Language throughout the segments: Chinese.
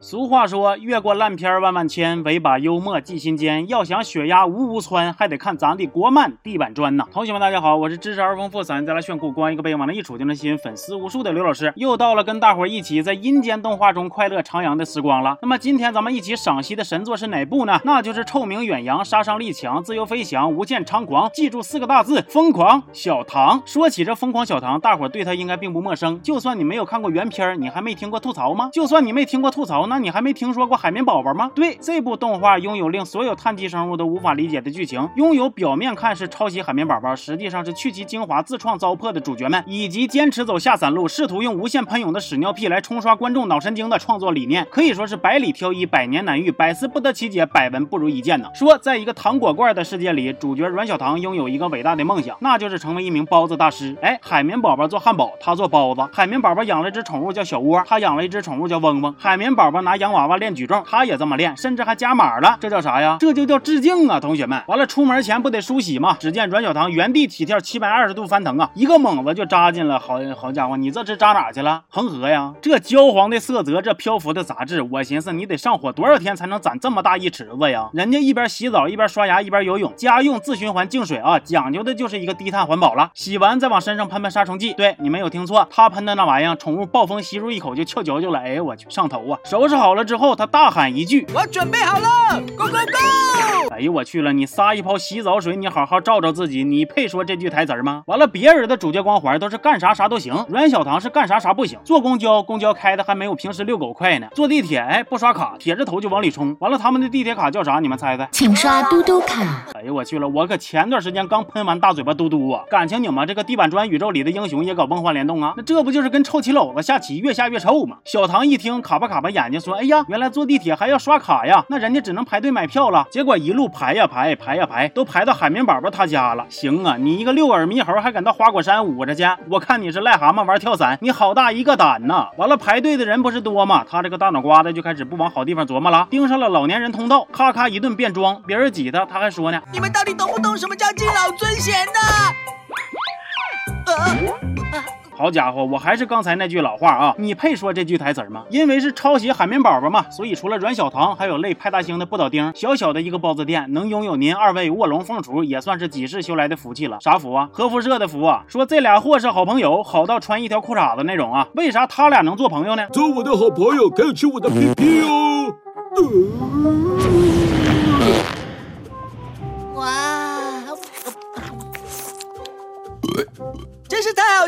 俗话说，越过烂片万万千，唯把幽默记心间。要想血压无无窜，还得看咱的国漫地板砖呐。同学们，大家好，我是知识而丰富、嗓音再来炫酷、光一个背往那一杵就能吸引粉丝无数的刘老师。又到了跟大伙一起在阴间动画中快乐徜徉的时光了。那么今天咱们一起赏析的神作是哪部呢？那就是臭名远扬、杀伤力强、自由飞翔、无限猖狂。记住四个大字：疯狂小唐。说起这疯狂小唐，大伙对他应该并不陌生。就算你没有看过原片，你还没听过吐槽吗？就算你没听过吐槽，那你还没听说过？海绵宝宝吗？对，这部动画拥有令所有碳基生物都无法理解的剧情，拥有表面看是抄袭海绵宝宝，实际上是去其精华、自创糟粕的主角们，以及坚持走下三路，试图用无限喷涌的屎尿屁来冲刷观众脑神经的创作理念，可以说是百里挑一，百年难遇，百思不得其解，百闻不如一见呢。说，在一个糖果罐的世界里，主角阮小糖拥有一个伟大的梦想，那就是成为一名包子大师。哎，海绵宝宝做汉堡，他做包子；海绵宝宝养了一只宠物叫小窝，他养了一只宠物叫嗡嗡。海绵宝宝拿洋娃娃练举。重，他也这么练，甚至还加码了，这叫啥呀？这就叫致敬啊，同学们！完了，出门前不得梳洗吗？只见阮小糖原地起跳七百二十度翻腾啊，一个猛子就扎进了，好好家伙，你这是扎哪去了？恒河呀！这焦黄的色泽，这漂浮的杂质，我寻思你得上火多少天才能攒这么大一池子呀？人家一边洗澡一边刷牙一边游泳，家用自循环净水啊，讲究的就是一个低碳环保了。洗完再往身上喷喷杀虫剂，对你没有听错，他喷的那玩意儿，宠物暴风吸入一口就翘脚就来，哎呦我去，上头啊！手收拾好了之后，他大喊一句。我准备好了，Go Go Go！哎呦我去了，你撒一泡洗澡水，你好好照照自己，你配说这句台词吗？完了，别人的主角光环都是干啥啥都行，阮小棠是干啥啥不行。坐公交，公交开的还没有平时遛狗快呢。坐地铁，哎，不刷卡，铁着头就往里冲。完了，他们的地铁卡叫啥？你们猜猜？请刷嘟嘟卡。哎呦我去了，我可前段时间刚喷完大嘴巴嘟嘟啊！感情你们这个地板砖宇宙里的英雄也搞梦幻联动啊？那这不就是跟臭棋篓子下棋，越下越臭吗？小唐一听，卡巴卡巴眼睛说：“哎呀，原来坐地铁还要刷。”卡呀，那人家只能排队买票了。结果一路排呀排，排呀排，都排到海绵宝宝他家了。行啊，你一个六耳猕猴还敢到花果山捂着去？我看你是癞蛤蟆玩跳伞，你好大一个胆呐！完了，排队的人不是多吗？他这个大脑瓜子就开始不往好地方琢磨了，盯上了老年人通道，咔咔一顿变装。别人挤他，他还说呢：“你们到底懂不懂什么叫敬老尊贤呢？”好家伙，我还是刚才那句老话啊，你配说这句台词吗？因为是抄袭海绵宝宝嘛，所以除了阮小棠，还有类派大星的不倒丁。小小的一个包子店，能拥有您二位卧龙凤雏，也算是几世修来的福气了。啥福啊？核辐射的福啊！说这俩货是好朋友，好到穿一条裤衩子那种啊？为啥他俩能做朋友呢？做我的好朋友可以吃我的屁屁哦。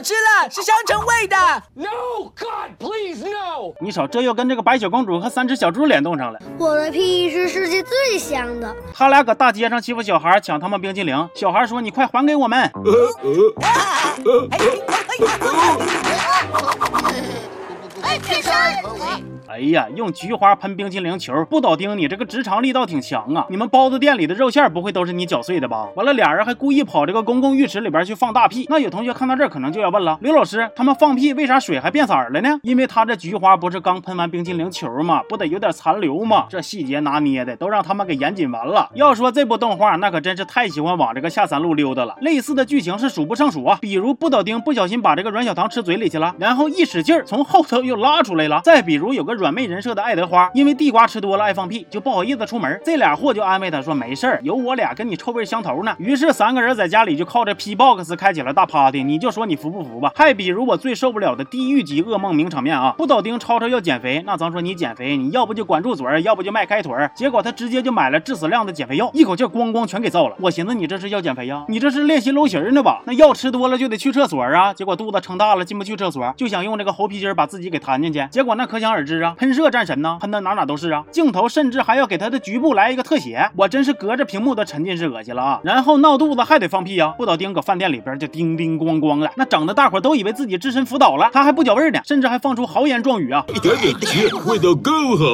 吃了，是香橙味的。No God, please no！你瞅，这又跟这个白雪公主和三只小猪联动上了。我的屁是世界最香的。他俩搁大街上欺负小孩，抢他们冰激凌。小孩说：“你快还给我们。”哎，天生。哎呀，用菊花喷冰淇淋球，不倒丁，你这个直肠力道挺强啊！你们包子店里的肉馅不会都是你搅碎的吧？完了，俩人还故意跑这个公共浴池里边去放大屁。那有同学看到这儿，可能就要问了：刘老师，他们放屁为啥水还变色了呢？因为他这菊花不是刚喷完冰淇淋球吗？不得有点残留吗？这细节拿捏的都让他们给严谨完了。要说这部动画，那可真是太喜欢往这个下三路溜达了。类似的剧情是数不胜数啊，比如不倒丁不小心把这个阮小糖吃嘴里去了，然后一使劲从后头又拉出来了。再比如有个软。妹人设的爱德华，因为地瓜吃多了爱放屁，就不好意思出门。这俩货就安慰他说：“没事儿，有我俩跟你臭味相投呢。”于是三个人在家里就靠着 P box 开起了大 party。你就说你服不服吧？还比如我最受不了的地狱级噩梦名场面啊！不倒丁吵吵要减肥，那咱说你减肥，你要不就管住嘴，要不就迈开腿。结果他直接就买了致死量的减肥药，一口气咣咣全给造了。我寻思你这是要减肥呀？你这是练习搂型呢吧？那药吃多了就得去厕所啊！结果肚子撑大了进不去厕所，就想用这个猴皮筋把自己给弹进去。结果那可想而知啊，喷射战神呢？喷的哪哪都是啊！镜头甚至还要给他的局部来一个特写，我真是隔着屏幕都沉浸式恶心了啊！然后闹肚子还得放屁啊！不倒丁搁饭店里边就叮叮咣咣的，那整的大伙都以为自己置身福岛了，他还不脚味呢，甚至还放出豪言壮语啊！一点点气，味道更好。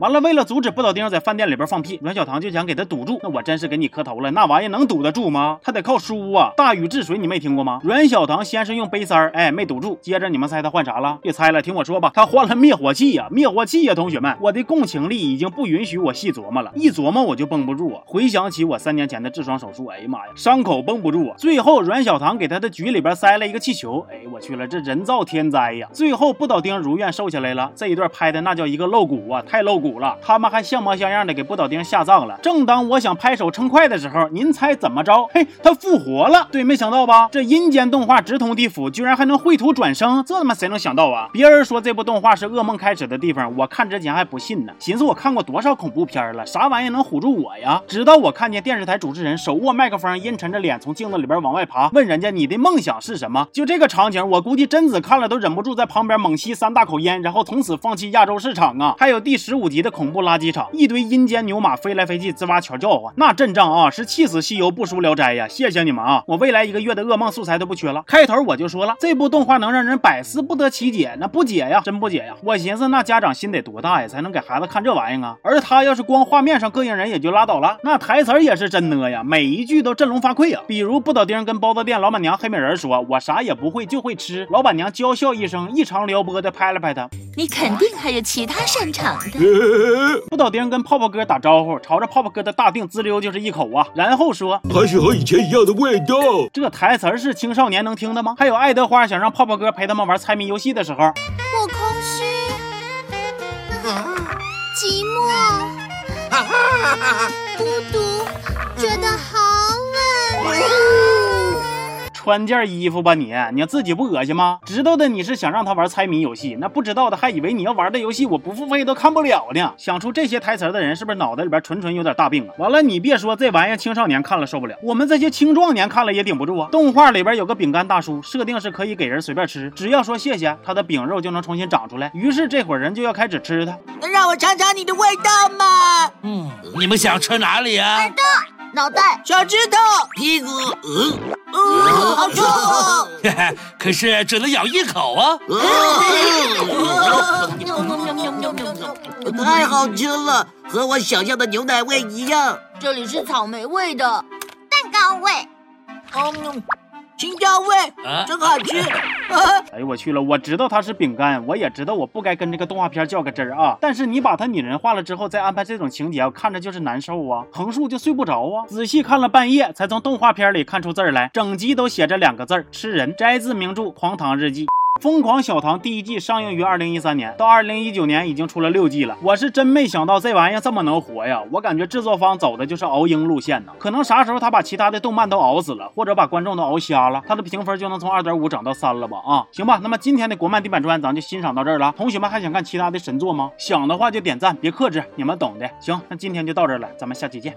完了，为了阻止不倒丁在饭店里边放屁，阮小棠就想给他堵住。那我真是给你磕头了，那玩意能堵得住吗？他得靠输啊！大禹治水你没听过吗？阮小棠先是用杯塞儿，哎，没堵住，接着你们猜他换啥了？别猜了，听我说吧，他换了灭火器呀！灭火器呀，同学们，我的共情力已经不允许我细琢磨了，一琢磨我就绷不住啊！回想起我三年前的痔疮手术，哎呀妈呀，伤口绷不住啊！最后阮小棠给他的局里边塞了一个气球，哎，我去了，这人造天灾呀！最后不倒丁如愿瘦下来了，这一段拍的那叫一个露骨啊，太露骨了！他们还像模像样的给不倒丁下葬了。正当我想拍手称快的时候，您猜怎么着？嘿，他复活了！对，没想到吧？这阴间动画直通地府，居然还能绘图转生，这他妈谁能想到啊？别人说这部动画是噩梦开始的地方，我看之前还不信呢，寻思我看过多少恐怖片了，啥玩意能唬住我呀？直到我看见电视台主持人手握麦克风，阴沉着脸从镜子里边往外爬，问人家你的梦想是什么？就这个场景，我估计贞子看了都忍不住在旁边猛吸三大口烟，然后从此放弃亚洲市场啊！还有第十五集的恐怖垃圾场，一堆阴间牛马飞来飞去，吱哇全叫唤，那阵仗啊，是气死西游不输聊斋呀！谢谢你们啊，我未来一个月的噩梦素材都不缺了。开头我就说了，这部动画能让人百思不得其解，那不解呀，真不解呀！我寻思那家长心得多大呀，才能给孩子看这玩意儿啊？而他要是光画面上膈应人也就拉倒了，那台词也是真呢呀，每一句都振聋发聩啊！比如不倒丁跟包子店老板娘黑美人说：“我啥也不会，就会吃。”老板娘娇笑一声，异常撩拨的拍了拍他。你肯定还有其他擅长的。呃，不倒丁跟泡泡哥打招呼，朝着泡泡哥的大腚滋溜就是一口啊，然后说还是和以前一样的味道。：“这台词儿是青少年能听的吗？”还有爱德华想让泡泡哥陪他们玩猜谜游戏的时候，我空虚，寂寞，孤独，觉得好冷。穿件衣服吧你，你自己不恶心吗？知道的你是想让他玩猜谜游戏，那不知道的还以为你要玩的游戏我不付费都看不了呢。想出这些台词的人是不是脑袋里边纯纯有点大病啊？完了，你别说这玩意儿青少年看了受不了，我们这些青壮年看了也顶不住啊。动画里边有个饼干大叔，设定是可以给人随便吃，只要说谢谢，他的饼肉就能重新长出来。于是这伙人就要开始吃它。能让我尝尝你的味道吗？嗯，你们想吃哪里啊？脑袋，小指头，屁股，嗯，嗯，好臭 可是只能咬一口啊。太好吃了，和我想象的牛奶味一样。这里是草莓味的，蛋糕味，嗯，青椒味，啊，真好吃。哎呦我去了！我知道它是饼干，我也知道我不该跟这个动画片较个真儿啊。但是你把它拟人化了之后，再安排这种情节，看着就是难受啊，横竖就睡不着啊。仔细看了半夜，才从动画片里看出字儿来，整集都写着两个字儿：吃人。摘自名著《荒唐日记》。《疯狂小唐》第一季上映于二零一三年，到二零一九年已经出了六季了。我是真没想到这玩意儿这么能活呀！我感觉制作方走的就是熬鹰路线呢。可能啥时候他把其他的动漫都熬死了，或者把观众都熬瞎了，他的评分就能从二点五涨到三了吧？啊，行吧。那么今天的国漫地板砖咱就欣赏到这儿了。同学们还想看其他的神作吗？想的话就点赞，别克制，你们懂的。行，那今天就到这儿了，咱们下期见。